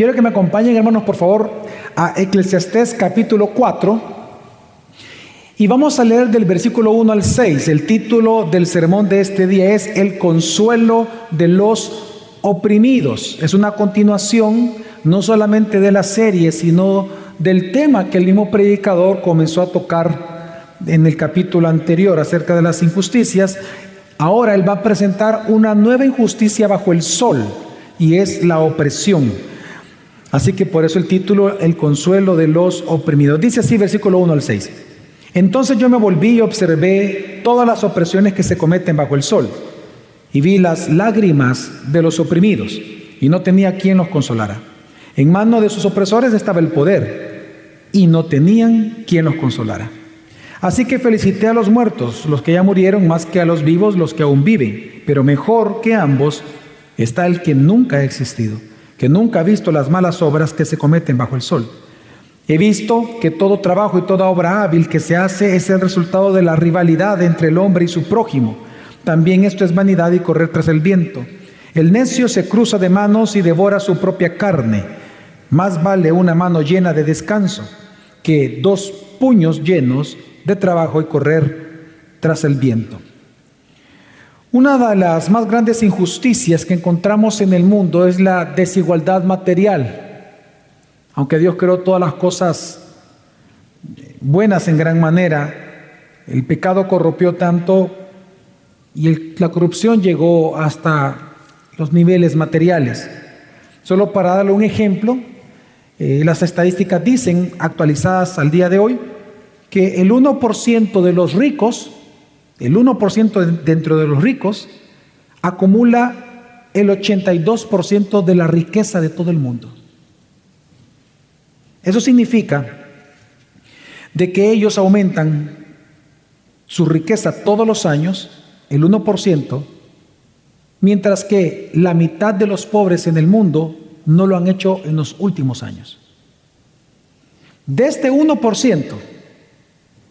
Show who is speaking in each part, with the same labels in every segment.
Speaker 1: Quiero que me acompañen, hermanos, por favor, a Eclesiastés capítulo 4. Y vamos a leer del versículo 1 al 6. El título del sermón de este día es El consuelo de los oprimidos. Es una continuación no solamente de la serie, sino del tema que el mismo predicador comenzó a tocar en el capítulo anterior acerca de las injusticias. Ahora él va a presentar una nueva injusticia bajo el sol y es la opresión. Así que por eso el título, El consuelo de los oprimidos. Dice así versículo 1 al 6. Entonces yo me volví y observé todas las opresiones que se cometen bajo el sol y vi las lágrimas de los oprimidos y no tenía quien los consolara. En mano de sus opresores estaba el poder y no tenían quien los consolara. Así que felicité a los muertos, los que ya murieron, más que a los vivos, los que aún viven. Pero mejor que ambos está el que nunca ha existido, que nunca ha visto las malas obras que se cometen bajo el sol. He visto que todo trabajo y toda obra hábil que se hace es el resultado de la rivalidad entre el hombre y su prójimo. También esto es vanidad y correr tras el viento. El necio se cruza de manos y devora su propia carne. Más vale una mano llena de descanso que dos puños llenos de trabajo y correr tras el viento. Una de las más grandes injusticias que encontramos en el mundo es la desigualdad material. Aunque Dios creó todas las cosas buenas en gran manera, el pecado corrompió tanto y la corrupción llegó hasta los niveles materiales. Solo para darle un ejemplo, eh, las estadísticas dicen, actualizadas al día de hoy, que el 1% de los ricos, el 1% dentro de los ricos, acumula el 82% de la riqueza de todo el mundo. Eso significa de que ellos aumentan su riqueza todos los años, el 1%, mientras que la mitad de los pobres en el mundo no lo han hecho en los últimos años. De este 1%,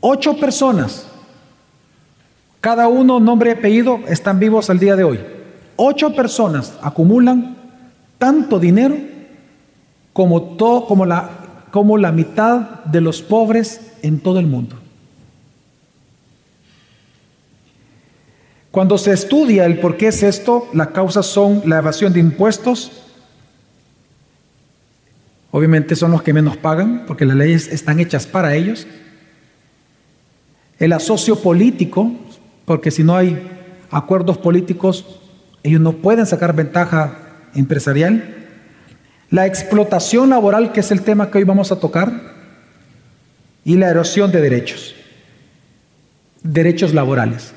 Speaker 1: ocho personas, cada uno nombre y apellido, están vivos al día de hoy. Ocho personas acumulan tanto dinero como, todo, como, la, mitad de los pobres en todo el mundo. Cuando se estudia el por qué es esto, las causas son la evasión de impuestos, Obviamente son los que menos pagan porque las leyes están hechas para ellos. El asocio político, porque si no hay acuerdos políticos, ellos no pueden sacar ventaja empresarial. La explotación laboral, que es el tema que hoy vamos a tocar. Y la erosión de derechos. Derechos laborales.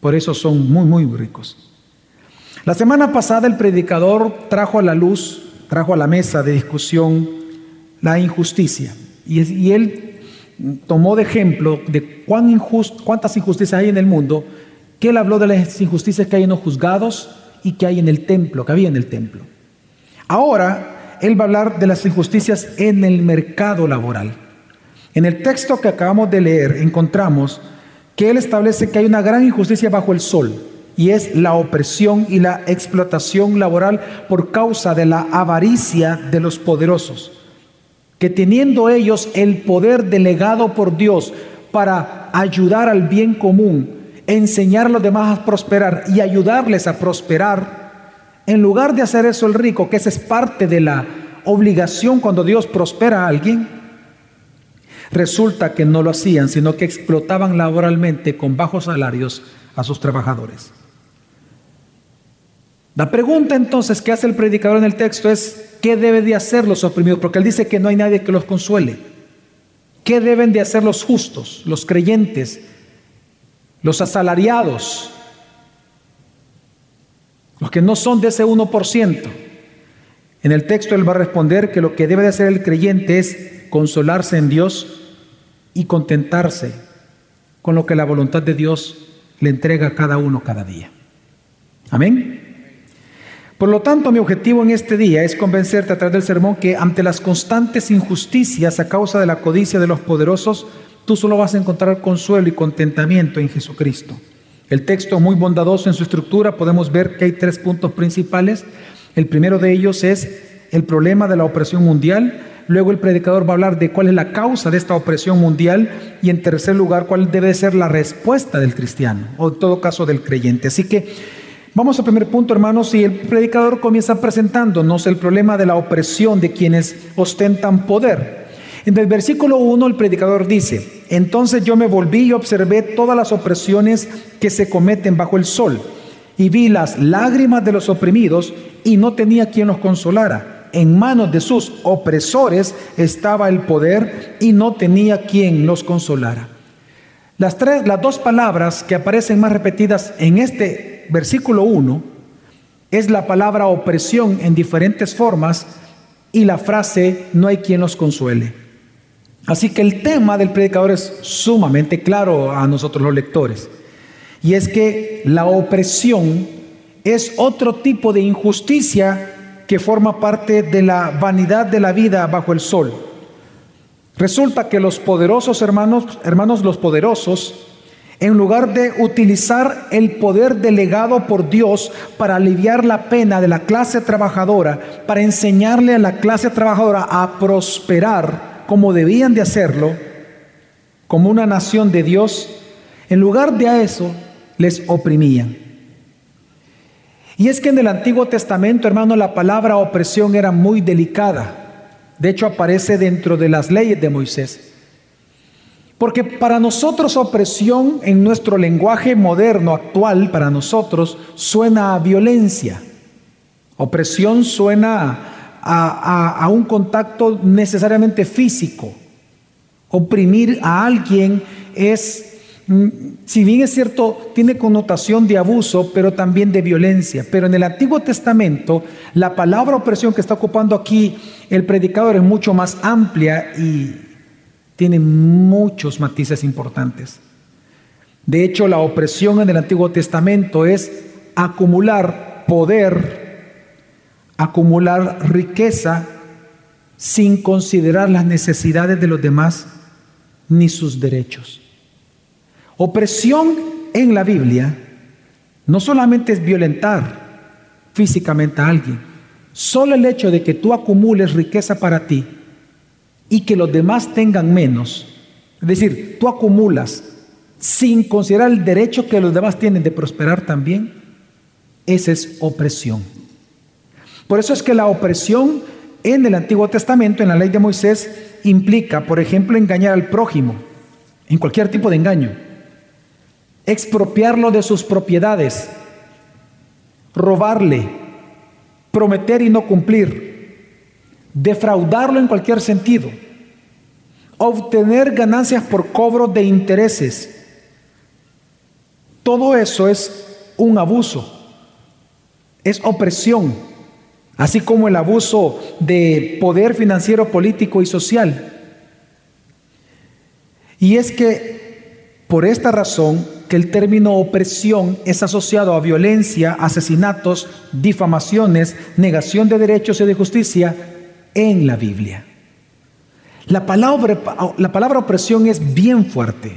Speaker 1: Por eso son muy, muy ricos. La semana pasada el predicador trajo a la luz trajo a la mesa de discusión la injusticia. Y, él tomó de ejemplo de cuán cuántas injusticias hay en el mundo, que él habló de las injusticias que hay en los juzgados y que hay en el templo, que había en el templo. Ahora, él va a hablar de las injusticias en el mercado laboral. En el texto que acabamos de leer encontramos que él establece que hay una gran injusticia bajo el sol y es la opresión y la explotación laboral por causa de la avaricia de los poderosos, que teniendo ellos el poder delegado por Dios para ayudar al bien común, enseñar a los demás a prosperar y ayudarles a prosperar, en lugar de hacer eso el rico, que esa es parte de la obligación cuando Dios prospera a alguien, resulta que no lo hacían, sino que explotaban laboralmente con bajos salarios a sus trabajadores. La pregunta entonces que hace el predicador en el texto es, ¿qué deben de hacer los oprimidos? Porque él dice que no hay nadie que los consuele. ¿Qué deben de hacer los justos, los creyentes, los asalariados, los que no son de ese 1%? En el texto él va a responder que lo que debe de hacer el creyente es consolarse en Dios y contentarse con lo que la voluntad de Dios le entrega a cada uno cada día. Amén. Por lo tanto, mi objetivo en este día es convencerte a través del sermón que ante las constantes injusticias a causa de la codicia de los poderosos, tú solo vas a encontrar consuelo y contentamiento en Jesucristo. El texto muy bondadoso en su estructura, podemos ver que hay tres puntos principales. El primero de ellos es el problema de la opresión mundial. Luego el predicador va a hablar de cuál es la causa de esta opresión mundial y en tercer lugar cuál debe ser la respuesta del cristiano o en todo caso del creyente. Así que vamos al primer punto hermanos y el predicador comienza presentándonos el problema de la opresión de quienes ostentan poder. En el versículo 1 el predicador dice, entonces yo me volví y observé todas las opresiones que se cometen bajo el sol y vi las lágrimas de los oprimidos y no tenía quien los consolara en manos de sus opresores estaba el poder y no tenía quien los consolara. Las, tres, las dos palabras que aparecen más repetidas en este versículo 1 es la palabra opresión en diferentes formas y la frase no hay quien los consuele. Así que el tema del predicador es sumamente claro a nosotros los lectores. Y es que la opresión es otro tipo de injusticia que forma parte de la vanidad de la vida bajo el sol. Resulta que los poderosos hermanos, hermanos los poderosos, en lugar de utilizar el poder delegado por Dios para aliviar la pena de la clase trabajadora, para enseñarle a la clase trabajadora a prosperar como debían de hacerlo, como una nación de Dios, en lugar de eso les oprimían. Y es que en el Antiguo Testamento, hermano, la palabra opresión era muy delicada. De hecho, aparece dentro de las leyes de Moisés. Porque para nosotros opresión en nuestro lenguaje moderno, actual, para nosotros, suena a violencia. Opresión suena a, un contacto necesariamente físico. Oprimir a alguien es Mm, si bien es cierto, tiene connotación de abuso, pero también de violencia. Pero en el Antiguo Testamento, la palabra opresión que está ocupando aquí el predicador es mucho más amplia y tiene muchos matices importantes. De hecho, la opresión en el Antiguo Testamento es acumular poder, acumular riqueza sin considerar las necesidades de los demás ni sus derechos. Opresión en la Biblia no solamente es violentar físicamente a alguien, solo el hecho de que tú acumules riqueza para ti y que los demás tengan menos, es decir, tú acumulas sin considerar el derecho que los demás tienen de prosperar también, esa es opresión. Por eso es que la opresión en el Antiguo Testamento, en la ley de Moisés, implica, por ejemplo, engañar al prójimo, en cualquier tipo de engaño expropiarlo de sus propiedades, robarle, prometer y no cumplir, defraudarlo en cualquier sentido, obtener ganancias por cobro de intereses. Todo eso es un abuso, es opresión, así como el abuso de poder financiero, político y social. Y es que por esta razón que el término opresión es asociado a violencia, asesinatos, difamaciones, negación de derechos y de justicia en la Biblia. La palabra, la palabra opresión es bien fuerte.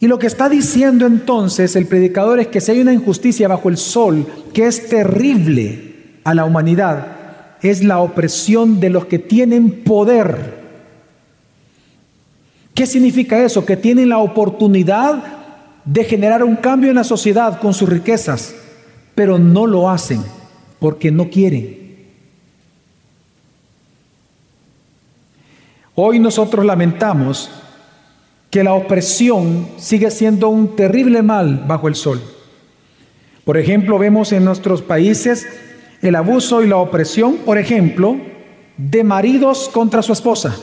Speaker 1: Y lo que está diciendo entonces el predicador es que si hay una injusticia bajo el sol que es terrible a la humanidad, es la opresión de los que tienen poder. ¿Qué significa eso? Que tienen la oportunidad de generar un cambio en la sociedad con sus riquezas, pero no lo hacen porque no quieren. Hoy nosotros lamentamos que la opresión sigue siendo un terrible mal bajo el sol. Por ejemplo, vemos en nuestros países el abuso y la opresión, por ejemplo, de maridos contra su esposa.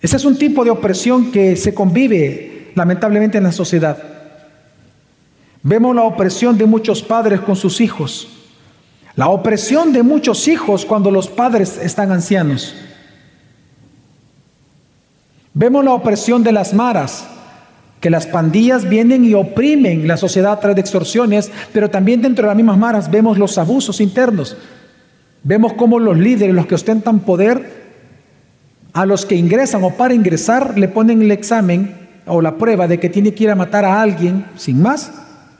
Speaker 1: Ese es un tipo de opresión que se convive lamentablemente en la sociedad. Vemos la opresión de muchos padres con sus hijos, la opresión de muchos hijos cuando los padres están ancianos. Vemos la opresión de las maras, que las pandillas vienen y oprimen la sociedad a través de extorsiones, pero también dentro de las mismas maras vemos los abusos internos. Vemos cómo los líderes, los que ostentan poder, a los que ingresan o para ingresar le ponen el examen o la prueba de que tiene que ir a matar a alguien, sin más,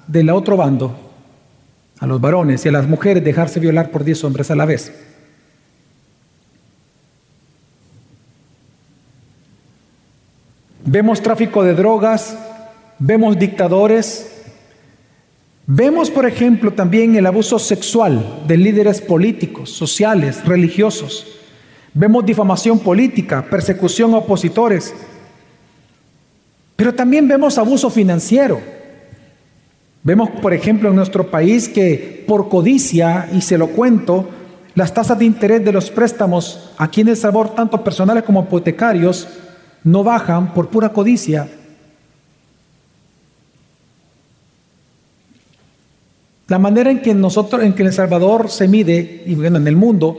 Speaker 1: del otro bando. a los varones y a las mujeres dejarse violar por 10 hombres a la vez. Vemos tráfico de drogas, vemos dictadores, vemos, por ejemplo, también el abuso sexual de líderes políticos, sociales, religiosos. Vemos difamación política, persecución a opositores, pero también vemos abuso financiero. Vemos, por ejemplo, en nuestro país que por codicia, y se lo cuento, las tasas de interés de los préstamos aquí en El Salvador, tanto personales como hipotecarios, no bajan por pura codicia. La manera en que nosotros, en que El Salvador se mide, y bueno, en el mundo,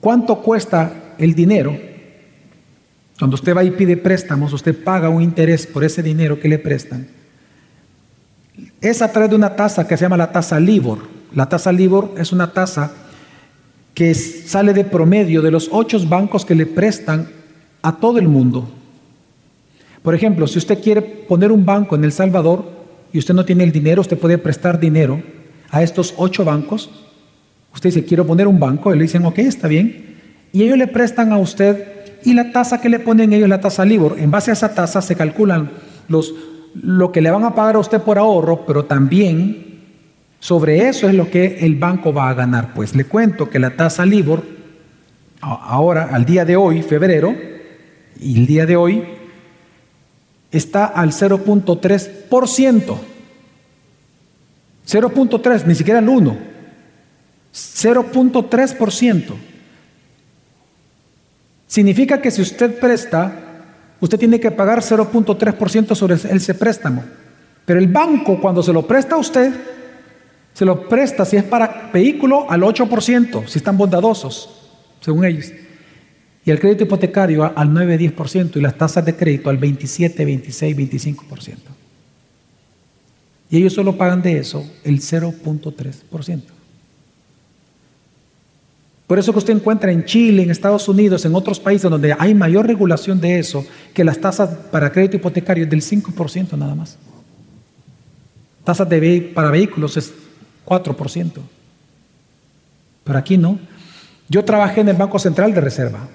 Speaker 1: cuánto cuesta el dinero. Cuando usted va y pide préstamos, usted paga un interés por ese dinero que le prestan. Es a través de una tasa que se llama la tasa LIBOR. La tasa LIBOR es una tasa que sale de promedio de los ocho bancos que le prestan a todo el mundo. Por ejemplo, si usted quiere poner un banco en El Salvador y usted no tiene el dinero, usted puede prestar dinero a estos ocho bancos. Usted dice, quiero poner un banco, y le dicen, ok, está bien. Y ellos le prestan a usted y la tasa que le ponen ellos, la tasa LIBOR, en base a esa tasa se calculan los, lo que le van a pagar a usted por ahorro, pero también sobre eso es lo que el banco va a ganar. Pues le cuento que la tasa LIBOR, ahora, al día de hoy, febrero, y el día de hoy, está al 0.3%. 0.3, ni siquiera el 1. 0.3%. Significa que si usted presta, usted tiene que pagar 0.3% sobre ese préstamo. Pero el banco cuando se lo presta a usted, se lo presta si es para vehículo al 8%, si están bondadosos, según ellos y el crédito hipotecario al 9-10% y las tasas de crédito al 27, 26, 25%. Y ellos solo pagan de eso el 0.3%. Por eso que usted encuentra en Chile, en Estados Unidos, en otros países donde hay mayor regulación de eso, que las tasas para crédito hipotecario es del 5% nada más. Tasas para vehículos es 4%. Pero aquí no. Yo trabajé en el Banco Central de Reserva.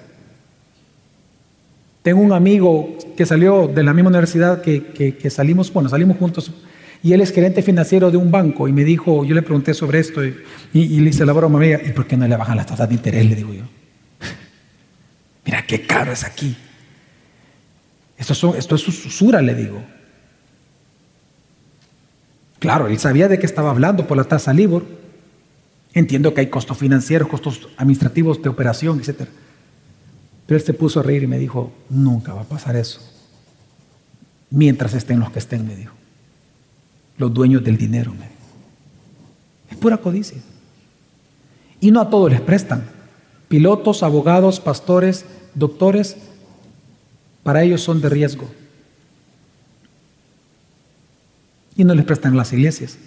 Speaker 1: Tengo un amigo que salió de la misma universidad que, salimos, bueno, salimos juntos, y él es gerente financiero de un banco, y me dijo, yo le pregunté sobre esto, y, le hice la broma, amiga, ¿y por qué no le bajan las tasas de interés? Le digo yo. Mira qué caro es aquí. Esto, esto es usura, le digo. Claro, él sabía de qué estaba hablando por la tasa LIBOR. Entiendo que hay costos financieros, costos administrativos de operación, etcétera. Pero él se puso a reír y me dijo, nunca va a pasar eso. Mientras estén los que estén, me dijo. Los dueños del dinero, me dijo. Es pura codicia. Y no a todos les prestan. Pilotos, abogados, pastores, doctores, para ellos son de riesgo. Y no les prestan las iglesias.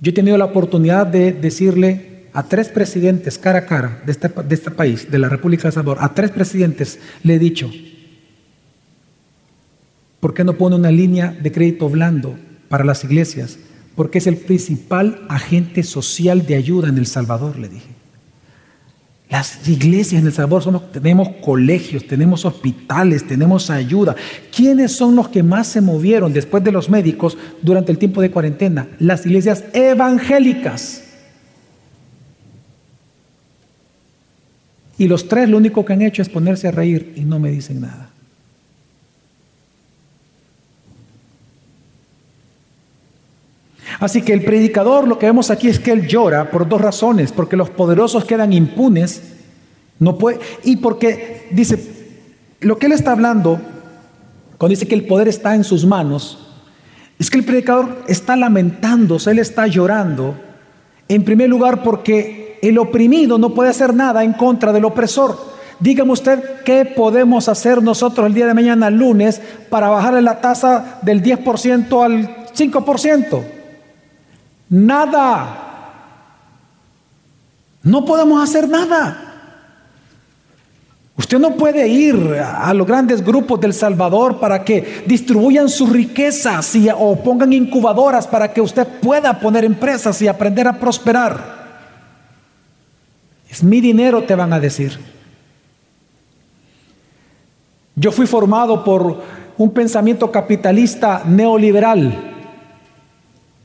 Speaker 1: Yo he tenido la oportunidad de decirle a tres presidentes cara a cara de este, país, de la República de Salvador, a tres presidentes le he dicho, ¿por qué no pone una línea de crédito blando para las iglesias? Porque es el principal agente social de ayuda en El Salvador, le dije. Las iglesias en El Salvador tenemos colegios, tenemos hospitales, tenemos ayuda. ¿Quiénes son los que más se movieron después de los médicos durante el tiempo de cuarentena? Las iglesias evangélicas. Y los tres lo único que han hecho es ponerse a reír y no me dicen nada. Así que el predicador lo que vemos aquí es que él llora por dos razones, porque los poderosos quedan impunes, no puede, y porque dice, lo que él está hablando, cuando dice que el poder está en sus manos, es que el predicador está lamentándose, él está llorando, en primer lugar porque el oprimido no puede hacer nada en contra del opresor. Dígame usted qué podemos hacer nosotros el día de mañana, lunes, para bajarle la tasa del 10% al 5%. Nada. No podemos hacer nada. Usted no puede ir a los grandes grupos del Salvador para que distribuyan sus riquezas o pongan incubadoras para que usted pueda poner empresas y aprender a prosperar. Es mi dinero, te van a decir. Yo fui formado por un pensamiento capitalista neoliberal.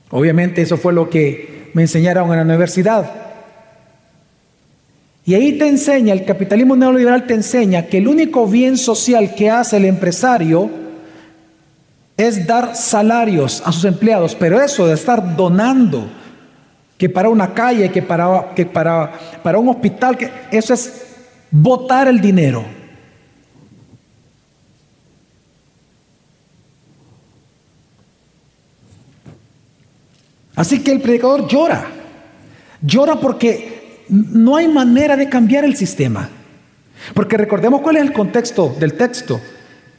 Speaker 1: Obviamente eso fue lo que me enseñaron en la universidad. Y ahí te enseña, el capitalismo neoliberal te enseña que el único bien social que hace el empresario es dar salarios a sus empleados, pero eso de estar donando, que para una calle, que para, que para, para un hospital, que eso es botar el dinero. Así que el predicador llora. Llora porque no hay manera de cambiar el sistema. Porque recordemos cuál es el contexto del texto.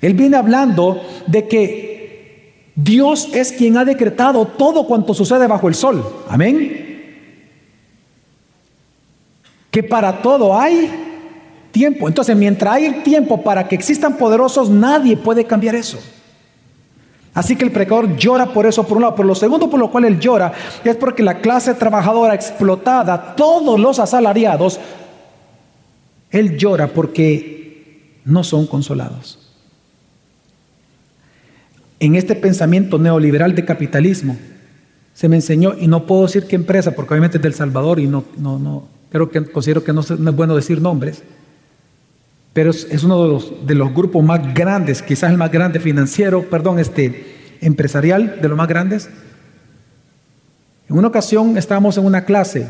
Speaker 1: Él viene hablando de que Dios es quien ha decretado todo cuanto sucede bajo el sol. Amén. Que para todo hay tiempo. Entonces, mientras hay tiempo para que existan poderosos, nadie puede cambiar eso. Así que el predicador llora por eso, por un lado. Pero lo segundo por lo cual él llora es porque la clase trabajadora explotada, todos los asalariados, él llora porque no son consolados. En este pensamiento neoliberal de capitalismo se me enseñó, y no puedo decir qué empresa, porque obviamente es del Salvador y no, no, no, creo que considero que no, es bueno decir nombres, pero es, uno de los, grupos más grandes, quizás el más grande financiero, perdón, este, empresarial, de los más grandes. En una ocasión estábamos en una clase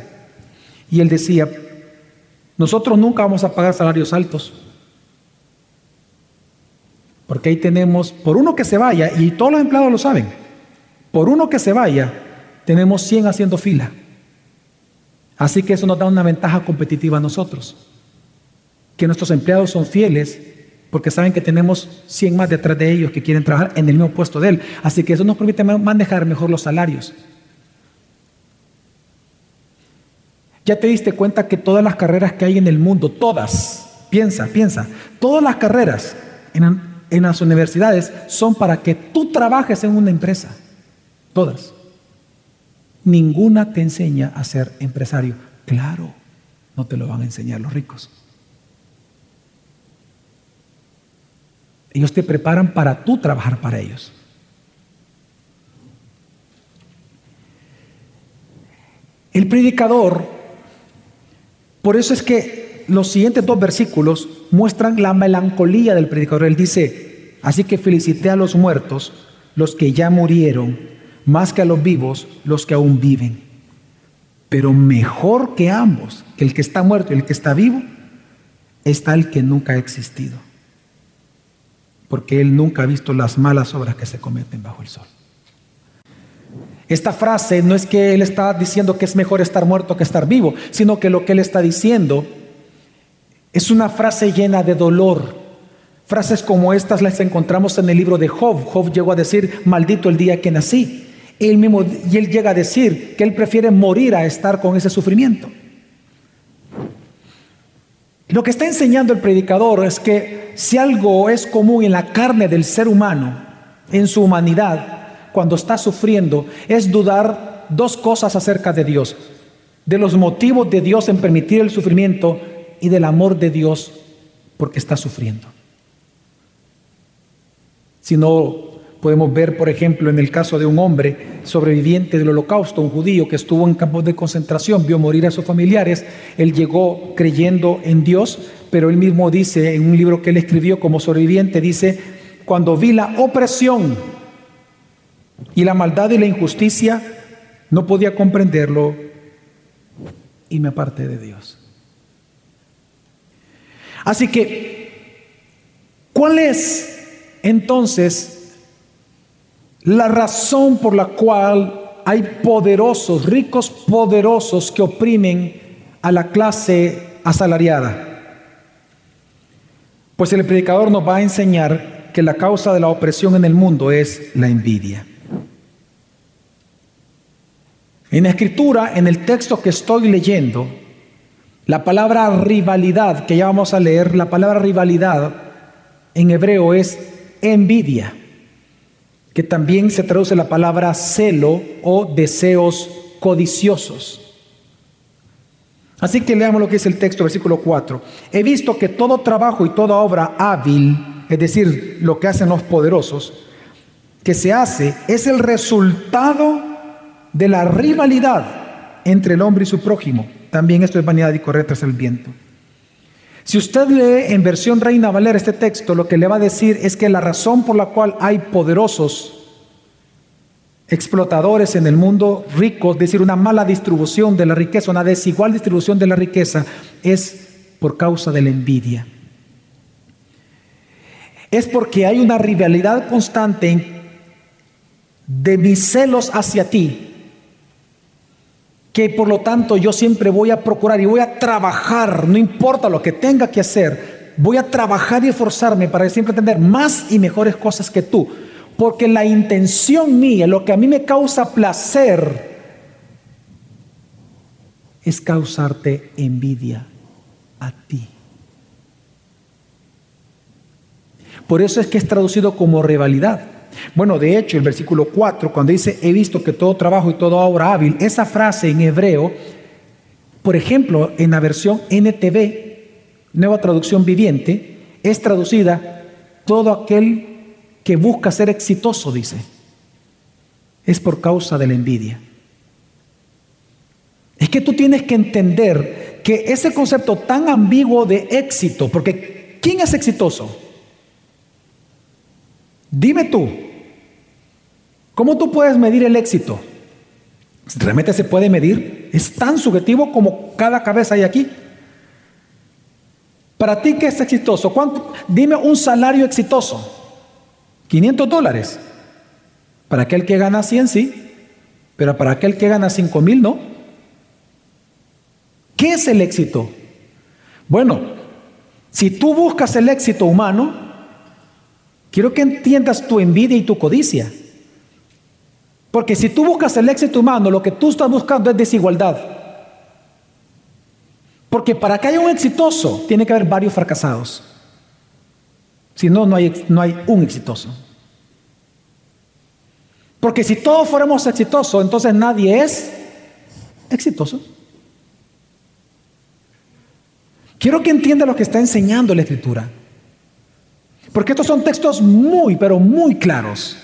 Speaker 1: y él decía, nosotros nunca vamos a pagar salarios altos. Porque ahí tenemos, por uno que se vaya, y todos los empleados lo saben, por uno que se vaya, tenemos 100 haciendo fila. Así que eso nos da una ventaja competitiva a nosotros que nuestros empleados son fieles porque saben que tenemos 100 más detrás de ellos que quieren trabajar en el mismo puesto de él. Así que eso nos permite manejar mejor los salarios. Ya te diste cuenta que todas las carreras que hay en el mundo, todas, piensa, piensa, todas las carreras en, en las universidades son para que tú trabajes en una empresa. Todas. Ninguna te enseña a ser empresario. Claro, no te lo van a enseñar los ricos. Ellos te preparan para tú trabajar para ellos. El predicador, por eso es que los siguientes dos versículos muestran la melancolía del predicador. Él dice, así que felicité a los muertos, los que ya murieron, más que a los vivos, los que aún viven. Pero mejor que ambos, que el que está muerto y el que está vivo, está el que nunca ha existido porque él nunca ha visto las malas obras que se cometen bajo el sol. Esta frase no es que él está diciendo que es mejor estar muerto que estar vivo, sino que lo que él está diciendo es una frase llena de dolor. Frases como estas las encontramos en el libro de Job. Job llegó a decir, maldito el día que nací. Él mismo, y él llega a decir que él prefiere morir a estar con ese sufrimiento. Lo que está enseñando el predicador es que si algo es común en la carne del ser humano, en su humanidad, cuando está sufriendo, es dudar dos cosas acerca de Dios. De los motivos de Dios en permitir el sufrimiento y del amor de Dios porque está sufriendo. Si no Podemos ver, por ejemplo, en el caso de un hombre sobreviviente del holocausto, un judío que estuvo en campos de concentración, vio morir a sus familiares, él llegó creyendo en Dios, pero él mismo dice en un libro que él escribió como sobreviviente, dice, cuando vi la opresión y la maldad y la injusticia, no podía comprenderlo y me aparté de Dios. Así que, ¿cuál es entonces la razón por la cual hay poderosos, ricos poderosos que oprimen a la clase asalariada. Pues el predicador nos va a enseñar que la causa de la opresión en el mundo es la envidia. En la escritura, en el texto que estoy leyendo, La palabra rivalidad, que ya vamos a leer, la palabra rivalidad en hebreo es envidia, que también se traduce la palabra celo o deseos codiciosos. Así que leamos lo que dice el texto, versículo 4. He visto que todo trabajo y toda obra hábil, es decir, lo que hacen los poderosos, que se hace es el resultado de la rivalidad entre el hombre y su prójimo. También esto es vanidad y correr tras el viento. Si usted lee en versión Reina Valera este texto, lo que le va a decir es que la razón por la cual hay poderosos explotadores en el mundo rico, es decir, una mala distribución de la riqueza, una desigual distribución de la riqueza, es por causa de la envidia. Es porque hay una rivalidad constante de mis celos hacia ti, que por lo tanto yo siempre voy a procurar y voy a trabajar, no importa lo que tenga que hacer, voy a trabajar y esforzarme para siempre tener más y mejores cosas que tú. Porque la intención mía, lo que a mí me causa placer, es causarte envidia a ti. Por eso es que es traducido como rivalidad. Bueno, de hecho, el versículo 4, cuando dice, he visto que todo trabajo y toda obra hábil, esa frase en hebreo, por ejemplo, en la versión NTV, nueva traducción viviente, es traducida todo aquel que busca ser exitoso, dice, es por causa de la envidia. Es que tú tienes que entender que ese concepto tan ambiguo de éxito, porque ¿quién es exitoso? Dime tú, ¿cómo tú puedes medir el éxito? ¿Realmente se puede medir? Es tan subjetivo como cada cabeza hay aquí. Para ti, ¿qué es exitoso? ¿Cuánto? Dime un salario exitoso. 500 dólares. Para aquel que gana 100, sí, pero para aquel que gana 5 mil, no. ¿Qué es el éxito? Bueno, si tú buscas el éxito humano, quiero que entiendas tu envidia y tu codicia. Porque si tú buscas el éxito humano, lo que tú estás buscando es desigualdad. Porque para que haya un exitoso, tiene que haber varios fracasados. Si no, no hay, no hay un exitoso. Porque si todos fuéramos exitosos, entonces nadie es exitoso. Quiero que entienda lo que está enseñando la Escritura. Porque estos son textos muy, pero muy claros.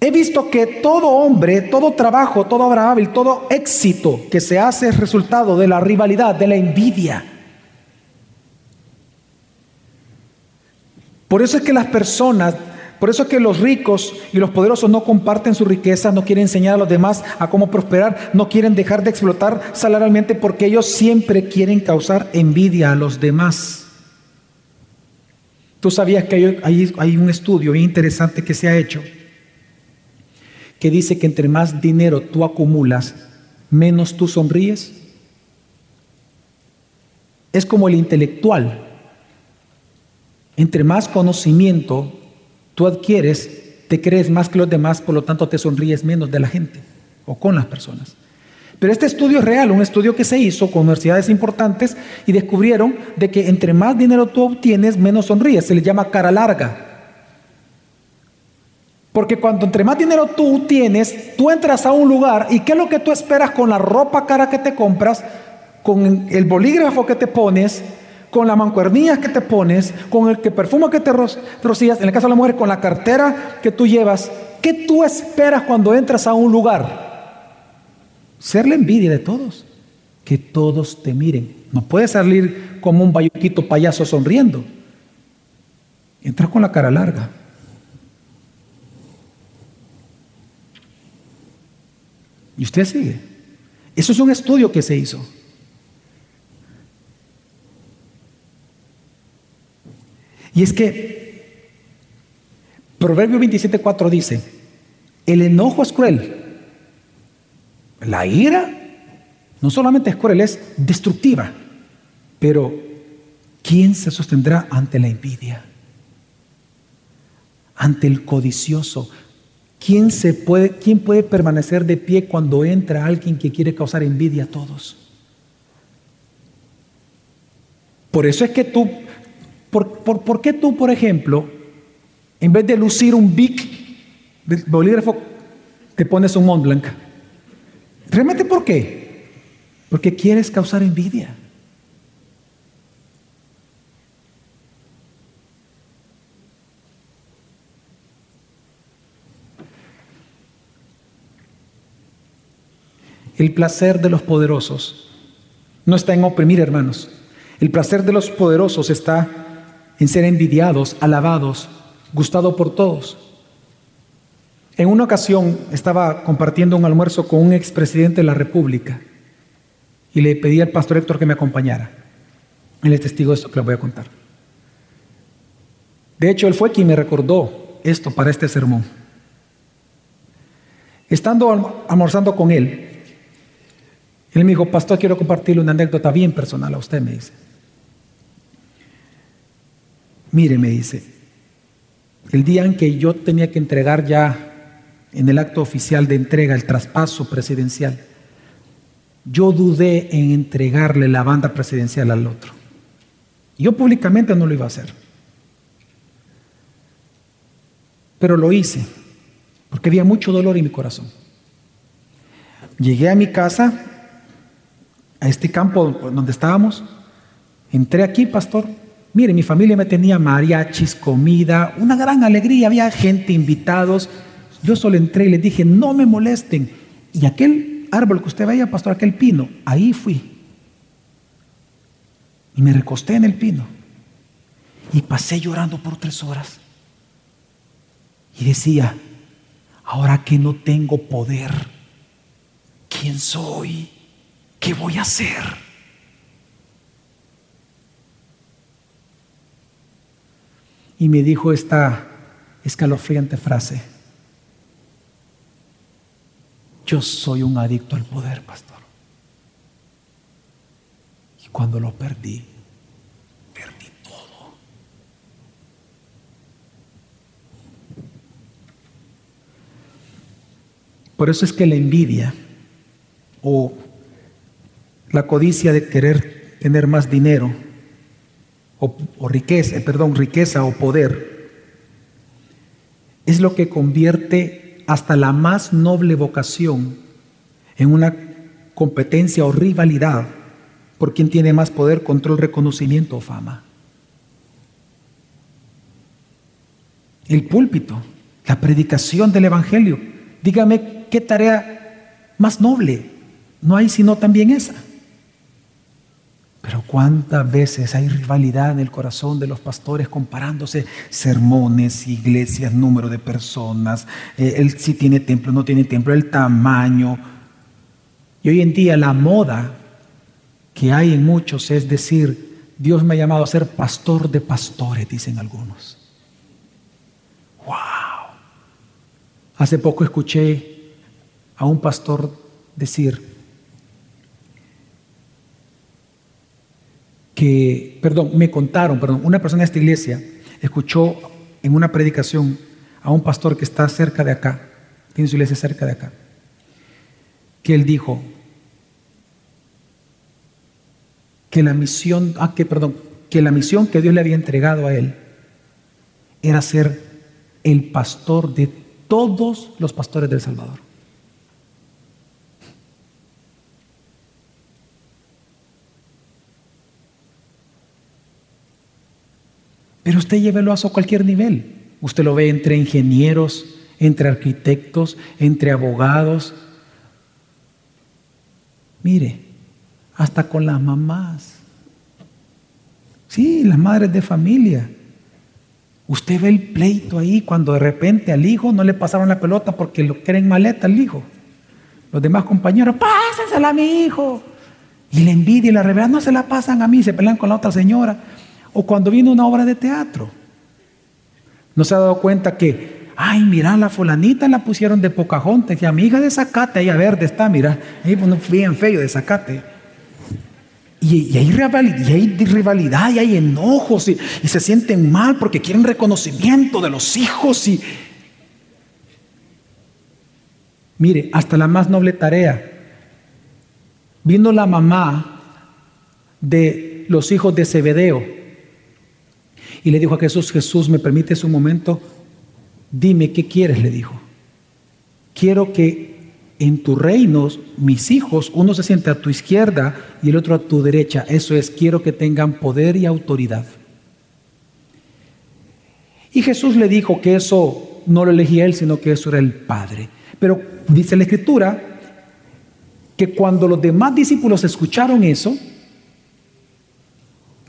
Speaker 1: He visto que todo hombre, todo trabajo, todo obra todo éxito que se hace es resultado de la rivalidad, de la envidia. Por eso es que las personas, por eso es que los ricos y los poderosos no comparten su riqueza, no quieren enseñar a los demás a cómo prosperar, no quieren dejar de explotar salarialmente porque ellos siempre quieren causar envidia a los demás. Tú sabías que hay, un estudio bien interesante que se ha hecho que dice que entre más dinero tú acumulas, menos tú sonríes. Es como el intelectual entre más conocimiento tú adquieres, te crees más que los demás, por lo tanto te sonríes menos de la gente o con las personas. Pero este estudio es real, un estudio que se hizo con universidades importantes y descubrieron de que entre más dinero tú obtienes, menos sonríes. Se le llama cara larga. Porque cuando entre más dinero tú tienes, tú entras a un lugar y ¿qué es lo que tú esperas con la ropa cara que te compras, con el bolígrafo que te pones, con la mancuernilla que te pones, con el que perfume que te rocías, en el caso de la mujer, con la cartera que tú llevas, ¿qué tú esperas cuando entras a un lugar? Ser la envidia de todos, que todos te miren. No puedes salir como un bayuquito payaso sonriendo. Entras con la cara larga. Y usted sigue. Eso es un estudio que se hizo. Y es que Proverbio 27.4 dice, el enojo es cruel. La ira no solamente es cruel, es destructiva. Pero ¿quién se sostendrá ante la envidia? Ante el codicioso. ¿quién, se puede, ¿quién puede permanecer de pie cuando entra alguien que quiere causar envidia a todos? Por eso es que tú, por, por qué tú, por ejemplo, en vez de lucir un Bic bolígrafo, te pones un Mont Blanc? ¿Realmente por qué? Porque quieres causar envidia. El placer de los poderosos no está en oprimir, hermanos. El placer de los poderosos está en ser envidiados, alabados, gustado por todos. En una ocasión estaba compartiendo un almuerzo con un expresidente de la República y le pedí al pastor Héctor que me acompañara. Él es testigo de esto que le voy a contar. De hecho, él fue quien me recordó esto para este sermón. Estando almorzando con él, él me dijo, pastor, quiero compartirle una anécdota bien personal a usted, me dice. Mire, me dice, el día en que yo tenía que entregar ya en el acto oficial de entrega el traspaso presidencial, yo dudé en entregarle la banda presidencial al otro. Yo públicamente no lo iba a hacer. Pero lo hice, porque había mucho dolor en mi corazón. Llegué a mi casa, a este campo donde estábamos, entré aquí, pastor, Mire, mi familia me tenía mariachis, comida, una gran alegría, había gente, invitados. Yo solo entré y les dije, no me molesten. Y aquel árbol que usted veía, pastor, aquel pino, ahí fui. Y me recosté en el pino. Y pasé llorando por tres horas. Y decía, ahora que no tengo poder, ¿quién soy? ¿Qué voy a hacer? Y me dijo esta escalofriante frase. Yo soy un adicto al poder, pastor. Y cuando lo perdí, perdí todo. Por eso es que la envidia o la codicia de querer tener más dinero o, riqueza, perdón, riqueza o poder, es lo que convierte hasta la más noble vocación en una competencia o rivalidad por quien tiene más poder, control, reconocimiento o fama. El púlpito, la predicación del Evangelio. Dígame qué tarea más noble. No hay sino también esa. Pero cuántas veces hay rivalidad en el corazón de los pastores comparándose sermones, iglesias, número de personas, eh, si tiene templo, no tiene templo, el tamaño. Y hoy en día la moda que hay en muchos es decir, Dios me ha llamado a ser pastor de pastores, dicen algunos. ¡Wow! Hace poco escuché a un pastor decir, que, perdón, me contaron, perdón, una persona de esta iglesia escuchó en una predicación a un pastor que está cerca de acá, tiene su iglesia cerca de acá, que él dijo que la misión, ah, que perdón, que la misión que Dios le había entregado a él era ser el pastor de todos los pastores del Salvador. Pero usted llévelo a cualquier nivel. Usted lo ve entre ingenieros, entre arquitectos, entre abogados. Mire, hasta con las mamás. Sí, las madres de familia. Usted ve el pleito ahí cuando de repente al hijo no le pasaron la pelota porque lo quieren maleta al hijo. Los demás compañeros, pásensela a mi hijo. Y la envidia y la reverencia no se la pasan a mí, se pelean con la otra señora. O cuando viene una obra de teatro. ¿No se ha dado cuenta que, ay, mira, la fulanita la pusieron de Pocahontas, mi hija de Zacate, ella verde está, mira, ahí pues, bien feo de Zacate. Y, hay rivalidad, y hay rivalidad, y hay enojos, y, y se sienten mal porque quieren reconocimiento de los hijos. Y, Mire, hasta la más noble tarea. Vino la mamá de los hijos de Zebedeo y le dijo a Jesús, Jesús, ¿me permites un momento? Dime, ¿qué quieres? Le dijo. Quiero que en tu reino mis hijos, uno se siente a tu izquierda y el otro a tu derecha. Eso es, quiero que tengan poder y autoridad. Y Jesús le dijo que eso no lo elegía él, sino que eso era el Padre. Pero dice la Escritura que cuando los demás discípulos escucharon eso,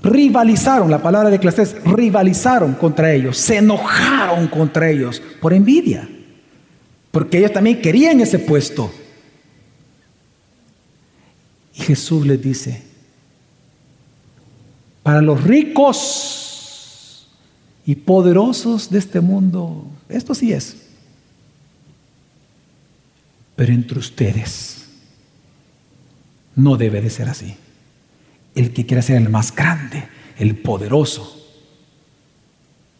Speaker 1: rivalizaron, la palabra de clases, rivalizaron contra ellos, se enojaron contra ellos por envidia, porque ellos también querían ese puesto. Y Jesús les dice, para los ricos y poderosos de este mundo, esto sí es, pero entre ustedes no debe de ser así el que quiera ser el más grande, el poderoso,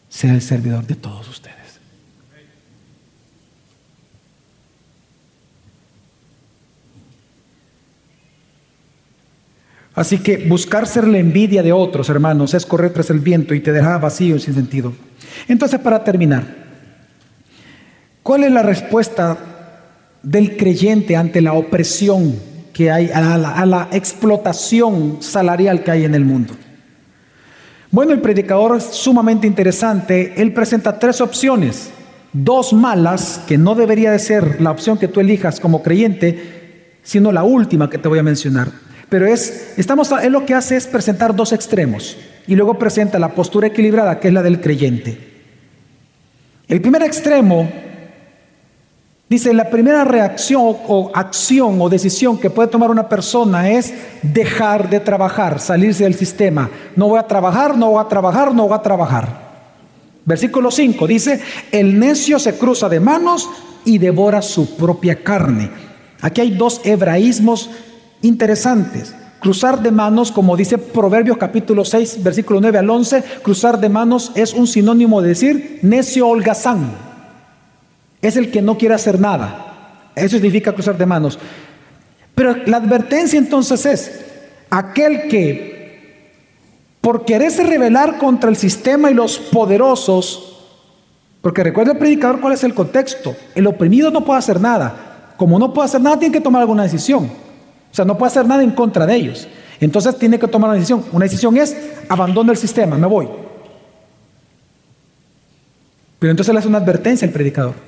Speaker 1: sea el servidor de todos ustedes. Así que buscar ser la envidia de otros, hermanos, es correr tras el viento y te deja vacío y sin sentido. Entonces, para terminar, ¿cuál es la respuesta del creyente ante la opresión que hay, a la, explotación salarial que hay en el mundo. Bueno, el predicador es sumamente interesante. Él presenta tres opciones, dos malas, que no debería de ser la opción que tú elijas como creyente, sino la última que te voy a mencionar. Pero es, estamos, él lo que hace es presentar dos extremos y luego presenta la postura equilibrada, que es la del creyente. El primer extremo Dice, la primera reacción o acción o decisión que puede tomar una persona es dejar de trabajar, salirse del sistema. No voy a trabajar, no voy a trabajar, no voy a trabajar. Versículo 5 dice, el necio se cruza de manos y devora su propia carne. Aquí hay dos hebraísmos interesantes. Cruzar de manos, como dice Proverbios capítulo 6, versículo 9 al 11, cruzar de manos es un sinónimo de decir necio holgazán es el que no quiere hacer nada. Eso significa cruzar de manos. Pero la advertencia entonces es, aquel que por quererse rebelar contra el sistema y los poderosos, porque recuerda el predicador cuál es el contexto, el oprimido no puede hacer nada. Como no puede hacer nada, tiene que tomar alguna decisión. O sea, no puede hacer nada en contra de ellos. Entonces tiene que tomar una decisión. Una decisión es, abandono el sistema, me voy. Pero entonces le hace una advertencia al predicador.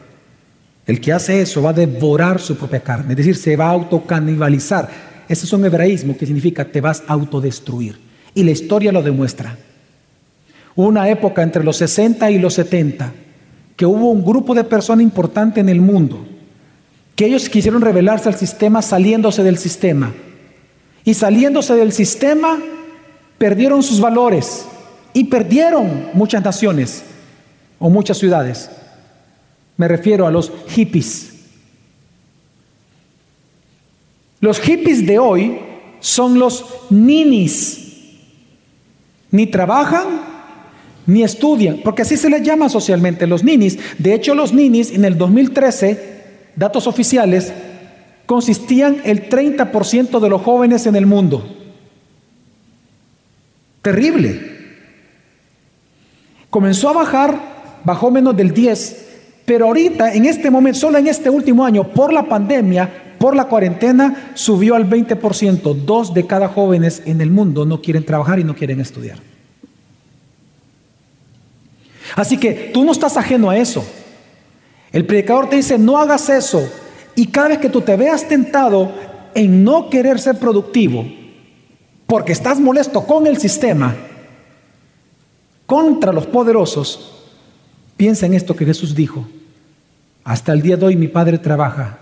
Speaker 1: El que hace eso va a devorar su propia carne, es decir, se va a autocanibalizar. Ese es un hebraísmo que significa te vas a autodestruir. Y la historia lo demuestra. Una época entre los 60 y los 70 que hubo un grupo de personas importante en el mundo que ellos quisieron rebelarse al sistema saliéndose del sistema. Y saliéndose del sistema perdieron sus valores y perdieron muchas naciones o muchas ciudades. Me refiero a los hippies. Los hippies de hoy son los ninis. Ni trabajan ni estudian, porque así se les llama socialmente los ninis. De hecho, los ninis en el 2013, datos oficiales, consistían el 30% de los jóvenes en el mundo. Terrible. Comenzó a bajar, bajó menos del 10 pero ahorita, en este momento, solo en este último año, por la pandemia, por la cuarentena, subió al 20%. Dos de cada jóvenes en el mundo no quieren trabajar y no quieren estudiar. Así que tú no estás ajeno a eso. El predicador te dice, no hagas eso. Y cada vez que tú te veas tentado en no querer ser productivo, porque estás molesto con el sistema, contra los poderosos, piensa en esto que Jesús dijo. Hasta el día de hoy mi padre trabaja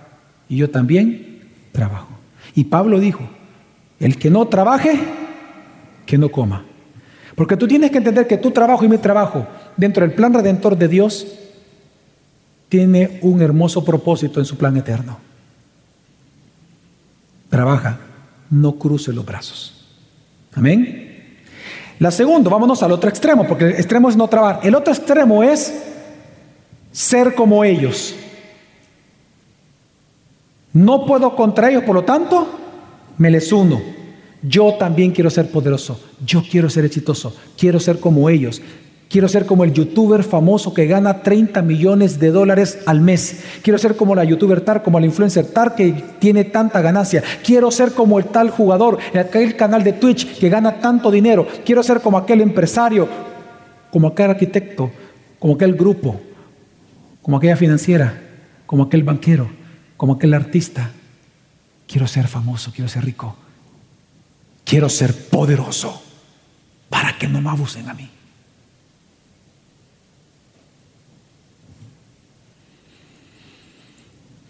Speaker 1: y yo también trabajo. Y Pablo dijo, el que no trabaje, que no coma. Porque tú tienes que entender que tu trabajo y mi trabajo dentro del plan redentor de Dios tiene un hermoso propósito en su plan eterno. Trabaja, no cruce los brazos. Amén. La segunda, vámonos al otro extremo, porque el extremo es no trabajar. El otro extremo es ser como ellos. No puedo contra ellos, por lo tanto, me les uno. Yo también quiero ser poderoso. Yo quiero ser exitoso. Quiero ser como ellos. Quiero ser como el youtuber famoso que gana 30 millones de dólares al mes. Quiero ser como la youtuber TAR, como la influencer TAR que tiene tanta ganancia. Quiero ser como el tal jugador en aquel canal de Twitch que gana tanto dinero. Quiero ser como aquel empresario, como aquel arquitecto, como aquel grupo, como aquella financiera, como aquel banquero, como aquel artista. Quiero ser famoso, quiero ser rico. Quiero ser poderoso para que no me abusen a mí.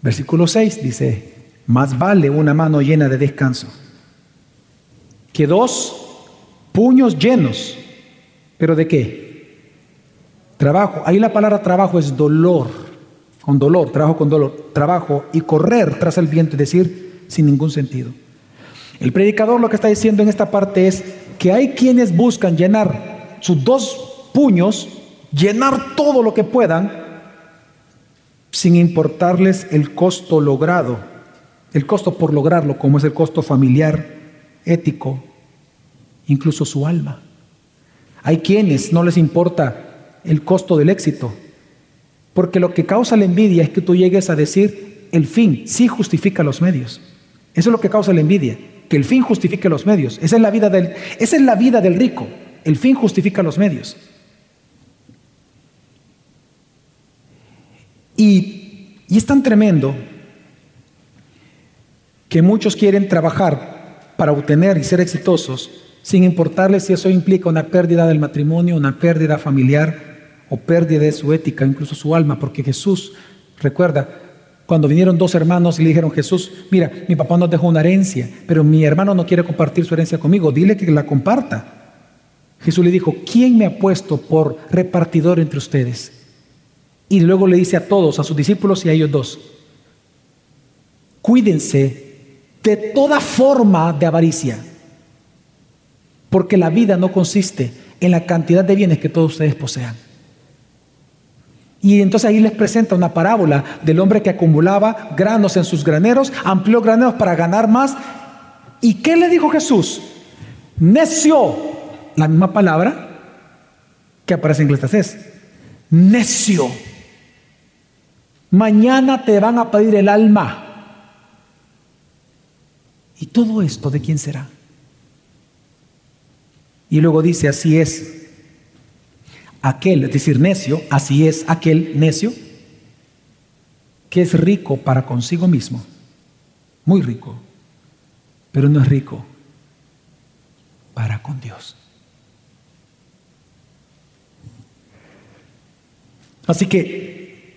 Speaker 1: Versículo 6 dice, más vale una mano llena de descanso que dos puños llenos. ¿Pero de qué? Trabajo. Ahí la palabra trabajo es dolor, con dolor, trabajo con dolor, trabajo y correr tras el viento, es decir, sin ningún sentido. El predicador lo que está diciendo en esta parte es que hay quienes buscan llenar sus dos puños, llenar todo lo que puedan, sin importarles el costo logrado, el costo por lograrlo, como es el costo familiar, ético, incluso su alma. Hay quienes no les importa el costo del éxito, porque lo que causa la envidia es que tú llegues a decir, el fin sí justifica los medios. Eso es lo que causa la envidia, que el fin justifique los medios. Esa es la vida del, esa es la vida del rico. El fin justifica los medios. Y, es tan tremendo que muchos quieren trabajar para obtener y ser exitosos sin importarles si eso implica una pérdida del matrimonio, una pérdida familiar o pérdida de su ética, incluso su alma, porque Jesús, recuerda, cuando vinieron dos hermanos y le dijeron, Jesús, mira, mi papá nos dejó una herencia, pero mi hermano no quiere compartir su herencia conmigo, dile que la comparta. Jesús le dijo, ¿quién me ha puesto por repartidor entre ustedes? Y luego le dice a todos, a sus discípulos y a ellos dos, cuídense de toda forma de avaricia, porque la vida no consiste en la cantidad de bienes que todos ustedes posean. Y entonces ahí les presenta una parábola del hombre que acumulaba granos en sus graneros, amplió graneros para ganar más. ¿Y qué le dijo Jesús? Necio, la misma palabra que aparece en Eclesiastés. Necio. Mañana te van a pedir el alma. ¿Y todo esto de quién será? Y luego dice, así es aquel, es decir, necio, así es aquel necio que es rico para consigo mismo, muy rico, pero no es rico para con Dios. Así que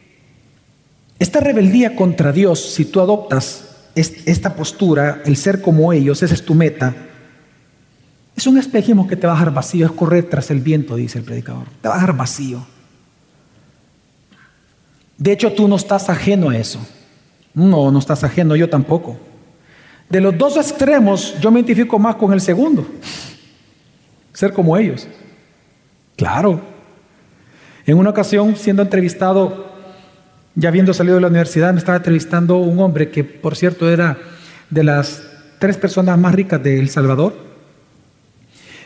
Speaker 1: esta rebeldía contra Dios, si tú adoptas esta postura, el ser como ellos, esa es tu meta, es un espejismo que te va a dejar vacío, es correr tras el viento, dice el predicador. Te va a dejar vacío. De hecho, tú no estás ajeno a eso. No, no estás ajeno, yo tampoco. De los dos extremos, yo me identifico más con el segundo. Ser como ellos. Claro. En una ocasión, siendo entrevistado ya habiendo salido de la universidad, me estaba entrevistando un hombre que, por cierto, era de las tres personas más ricas de El Salvador.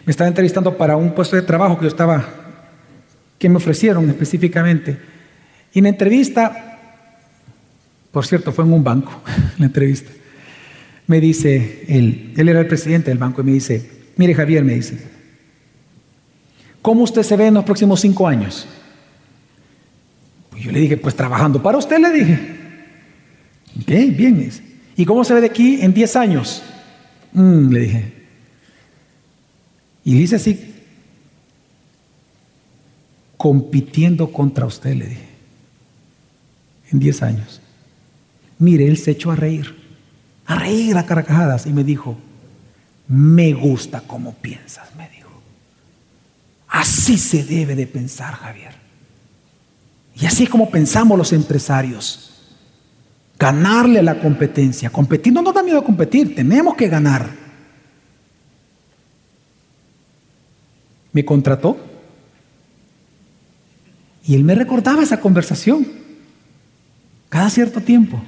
Speaker 1: Me estaba entrevistando para un puesto de trabajo que yo estaba, que me ofrecieron específicamente. Y en la entrevista, por cierto, fue en un banco, la entrevista, me dice él, él era el presidente del banco, y me dice, mire Javier, me dice, ¿cómo usted se ve en los próximos cinco años? yo le dije, pues trabajando para usted, le dije. Bien, bien. ¿Y cómo se ve de aquí en 10 años? Mm, le dije. Y dice así, compitiendo contra usted, le dije. En 10 años. Mire, él se echó a reír, a reír a carcajadas y me dijo, me gusta cómo piensas, me dijo. Así se debe de pensar, Javier. Y así es como pensamos los empresarios. Ganarle a la competencia. Competir no nos da miedo competir, tenemos que ganar. Me contrató y él me recordaba esa conversación cada cierto tiempo.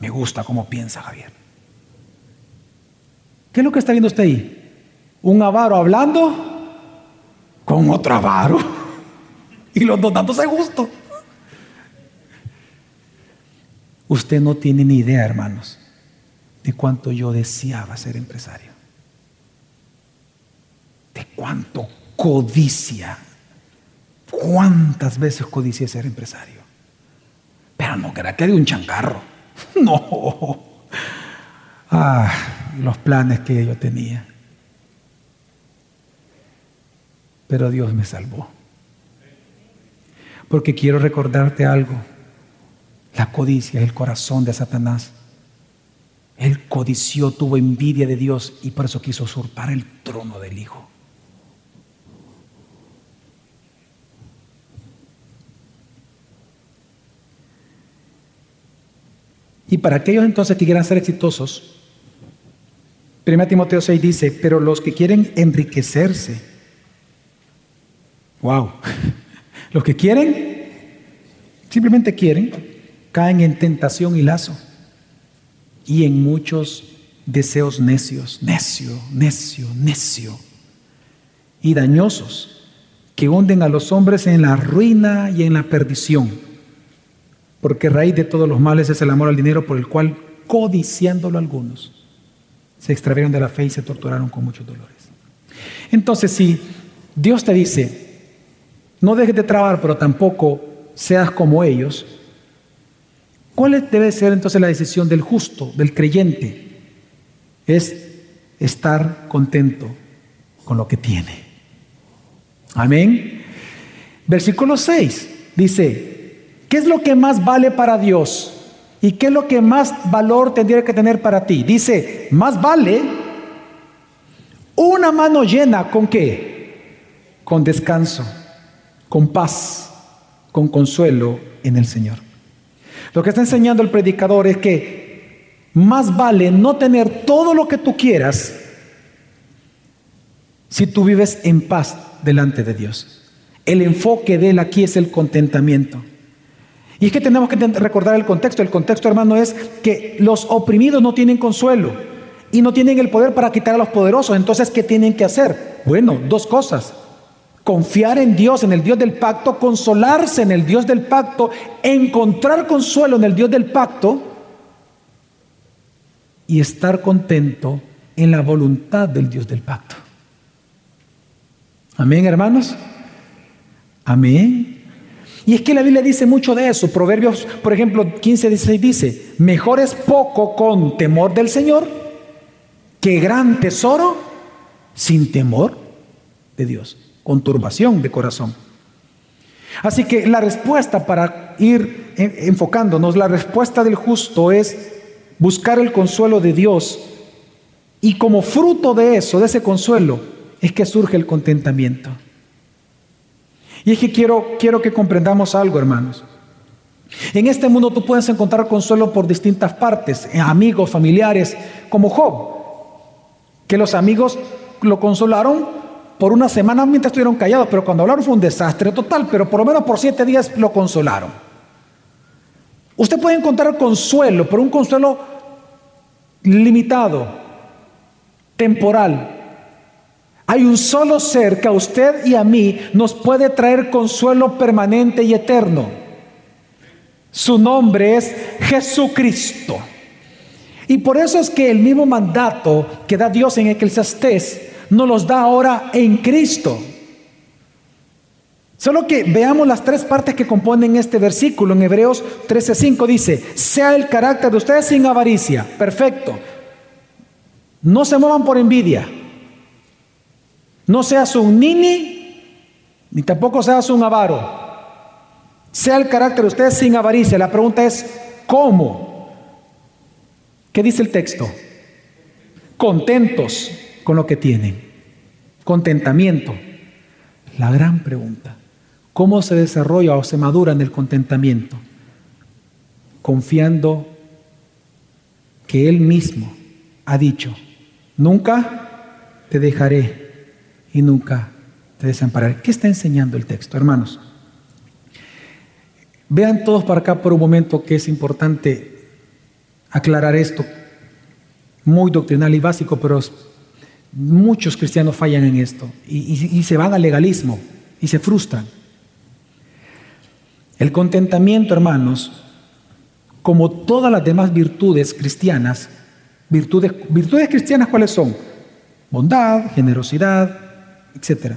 Speaker 1: Me gusta cómo piensa Javier. ¿Qué es lo que está viendo usted ahí? Un avaro hablando con otro avaro. Y los dos dándose gusto. Usted no tiene ni idea, hermanos, de cuánto yo deseaba ser empresario. Cuánto codicia. ¿Cuántas veces codicié ser empresario? Pero no era que de un changarro. No. Ah, los planes que yo tenía. Pero Dios me salvó. Porque quiero recordarte algo. La codicia es el corazón de Satanás. Él codició, tuvo envidia de Dios y por eso quiso usurpar el trono del Hijo. Y para aquellos entonces que quieran ser exitosos, 1 Timoteo 6 dice, pero los que quieren enriquecerse, wow, los que quieren, simplemente quieren, caen en tentación y lazo. Y en muchos deseos necios, necio, necio, necio. Y dañosos que hunden a los hombres en la ruina y en la perdición. Porque raíz de todos los males es el amor al dinero por el cual, codiciándolo algunos, se extraviaron de la fe y se torturaron con muchos dolores. Entonces, si Dios te dice, no dejes de trabajar, pero tampoco seas como ellos, ¿cuál debe ser entonces la decisión del justo, del creyente? Es estar contento con lo que tiene. Amén. Versículo 6 dice, ¿Qué es lo que más vale para Dios? ¿Y qué es lo que más valor tendría que tener para ti? Dice, más vale una mano llena con qué? Con descanso, con paz, con consuelo en el Señor. Lo que está enseñando el predicador es que más vale no tener todo lo que tú quieras si tú vives en paz delante de Dios. El enfoque de él aquí es el contentamiento. Y es que tenemos que recordar el contexto. El contexto, hermano, es que los oprimidos no tienen consuelo y no tienen el poder para quitar a los poderosos. Entonces, ¿qué tienen que hacer? Bueno, dos cosas. Confiar en Dios, en el Dios del pacto, consolarse en el Dios del pacto, encontrar consuelo en el Dios del pacto y estar contento en la voluntad del Dios del pacto. Amén, hermanos. Amén. Y es que la Biblia dice mucho de eso. Proverbios, por ejemplo, 15, 16 dice, mejor es poco con temor del Señor que gran tesoro sin temor de Dios, con turbación de corazón. Así que la respuesta para ir enfocándonos, la respuesta del justo es buscar el consuelo de Dios. Y como fruto de eso, de ese consuelo, es que surge el contentamiento. Y es que quiero, quiero que comprendamos algo, hermanos. En este mundo tú puedes encontrar consuelo por distintas partes, eh, amigos, familiares, como Job, que los amigos lo consolaron por una semana mientras estuvieron callados, pero cuando hablaron fue un desastre total, pero por lo menos por siete días lo consolaron. Usted puede encontrar consuelo, pero un consuelo limitado, temporal, hay un solo ser que a usted y a mí nos puede traer consuelo permanente y eterno. Su nombre es Jesucristo. Y por eso es que el mismo mandato que da Dios en Eclesiastés nos los da ahora en Cristo. Solo que veamos las tres partes que componen este versículo. En Hebreos 13:5 dice, sea el carácter de ustedes sin avaricia. Perfecto. No se muevan por envidia. No seas un nini, ni tampoco seas un avaro. Sea el carácter de ustedes sin avaricia. La pregunta es, ¿cómo? ¿Qué dice el texto? Contentos con lo que tienen. Contentamiento. La gran pregunta. ¿Cómo se desarrolla o se madura en el contentamiento? Confiando que Él mismo ha dicho, nunca te dejaré y nunca te desampararé. ¿Qué está enseñando el texto, hermanos? Vean todos para acá por un momento que es importante aclarar esto, muy doctrinal y básico, pero muchos cristianos fallan en esto y, se van al legalismo y se frustran. El contentamiento, hermanos, como todas las demás virtudes cristianas, virtudes, virtudes cristianas cuáles son? Bondad, generosidad, etc.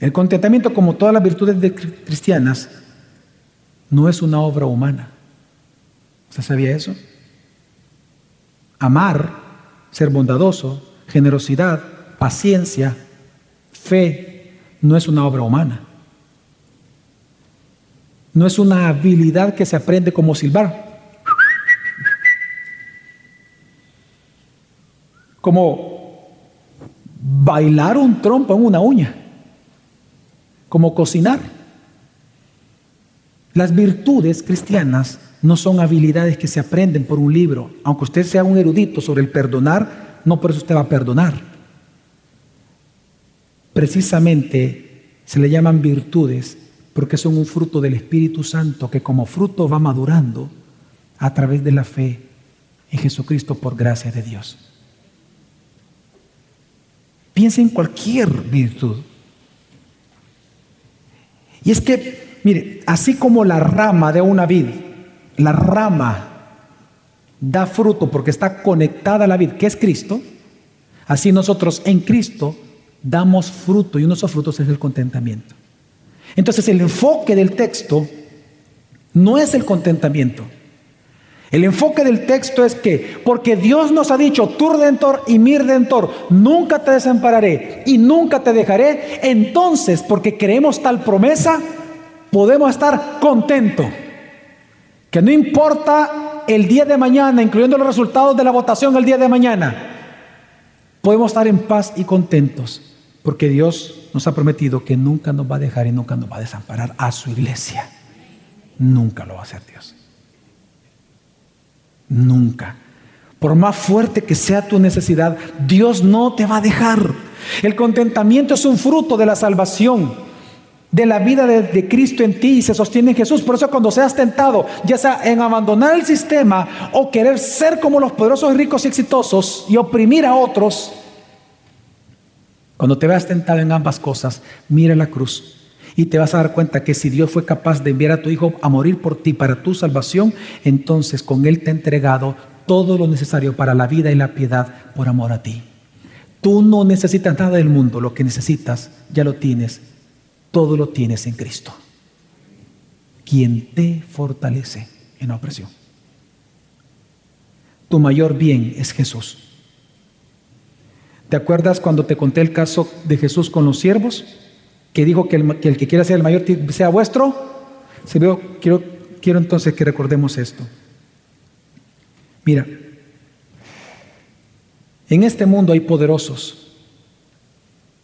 Speaker 1: El contentamiento, como todas las virtudes cristianas, no es una obra humana. ¿Usted sabía eso? Amar, ser bondadoso, generosidad, paciencia, fe, no es una obra humana. No es una habilidad que se aprende como silbar. Como bailar un trompo en una uña. Como cocinar. Las virtudes cristianas no son habilidades que se aprenden por un libro. Aunque usted sea un erudito sobre el perdonar, no por eso usted va a perdonar. Precisamente se le llaman virtudes porque son un fruto del Espíritu Santo que como fruto va madurando a través de la fe en Jesucristo por gracia de Dios. Piensa en cualquier virtud. Y es que, mire, así como la rama de una vid, la rama da fruto porque está conectada a la vid, que es Cristo, así nosotros en Cristo damos fruto y uno de esos frutos es el contentamiento. Entonces el enfoque del texto no es el contentamiento. El enfoque del texto es que, porque Dios nos ha dicho, tu redentor y mi redentor, nunca te desampararé y nunca te dejaré, entonces, porque creemos tal promesa, podemos estar contentos. Que no importa el día de mañana, incluyendo los resultados de la votación el día de mañana, podemos estar en paz y contentos, porque Dios nos ha prometido que nunca nos va a dejar y nunca nos va a desamparar a su iglesia. Nunca lo va a hacer Dios. Nunca. Por más fuerte que sea tu necesidad, Dios no te va a dejar. El contentamiento es un fruto de la salvación de la vida de, Cristo en ti y se sostiene en Jesús. Por eso cuando seas tentado, ya sea en abandonar el sistema o querer ser como los poderosos, ricos y exitosos y oprimir a otros, cuando te veas tentado en ambas cosas, mira la cruz y te vas a dar cuenta que si Dios fue capaz de enviar a tu Hijo a morir por ti para tu salvación, entonces con Él te ha entregado todo lo necesario para la vida y la piedad por amor a ti. Tú no necesitas nada del mundo, lo que necesitas ya lo tienes todo lo tienes en Cristo, quien te fortalece en la opresión. Tu mayor bien es Jesús. ¿Te acuerdas cuando te conté el caso de Jesús con los siervos? Que dijo que el que, quiera ser el mayor sea vuestro. Quiero entonces que recordemos esto. Mira, en este mundo hay poderosos,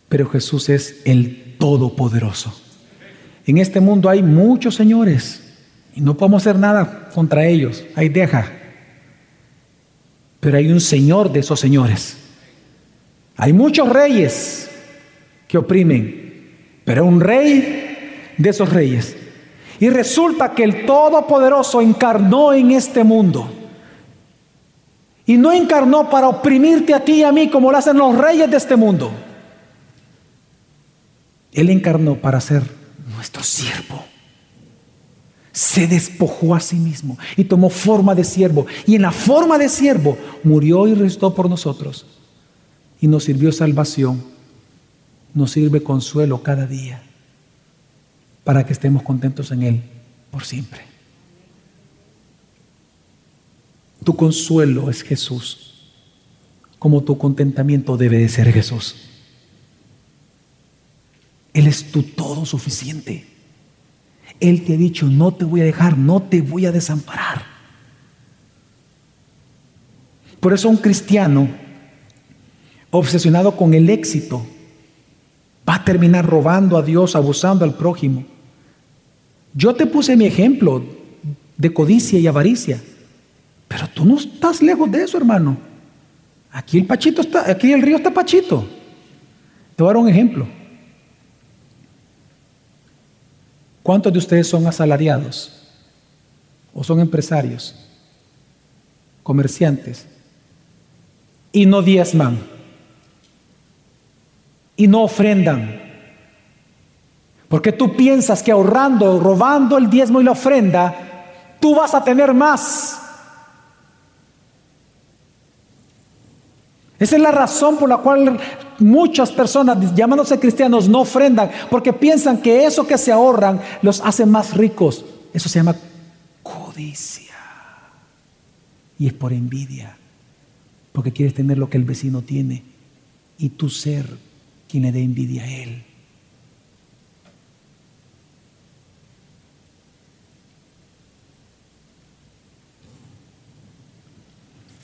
Speaker 1: pero Jesús es el todopoderoso. En este mundo hay muchos señores y no podemos hacer nada contra ellos. Ahí deja. Pero hay un Señor de esos señores. Hay muchos reyes que oprimen, pero un rey de esos reyes. Y resulta que el Todopoderoso encarnó en este mundo. Y no encarnó para oprimirte a ti y a mí como lo hacen los reyes de este mundo. Él encarnó para ser nuestro siervo. Se despojó a sí mismo y tomó forma de siervo. Y en la forma de siervo murió y restó por nosotros. Y nos sirvió salvación. Nos sirve consuelo cada día. Para que estemos contentos en Él por siempre. Tu consuelo es Jesús. Como tu contentamiento debe de ser Jesús. Él es tu todo suficiente. Él te ha dicho, no te voy a dejar, no te voy a desamparar. Por eso un cristiano obsesionado con el éxito va a terminar robando a Dios, abusando al prójimo. Yo te puse mi ejemplo de codicia y avaricia, pero tú no estás lejos de eso, hermano. Aquí el pachito está, aquí el río está pachito. Te voy a dar un ejemplo. ¿Cuántos de ustedes son asalariados o son empresarios? comerciantes, y no diezman, y no ofrendan. Porque tú piensas que ahorrando, robando el diezmo y la ofrenda, tú vas a tener más. Esa es la razón por la cual muchas personas llamándose cristianos no ofrendan, porque piensan que eso que se ahorran los hace más ricos. Eso se llama codicia. Y es por envidia, porque quieres tener lo que el vecino tiene y tú ser quien le dé envidia a él.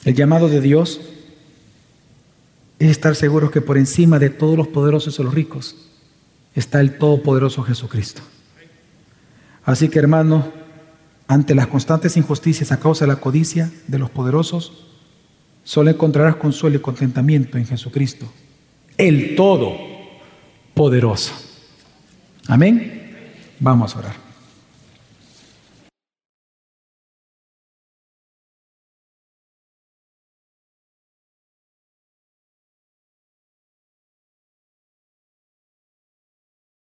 Speaker 1: El llamado de Dios es estar seguros que por encima de todos los poderosos y los ricos está el Todopoderoso Jesucristo. Así que hermano, ante las constantes injusticias a causa de la codicia de los poderosos, solo encontrarás consuelo y contentamiento en Jesucristo, el Todopoderoso. Amén. Vamos a orar.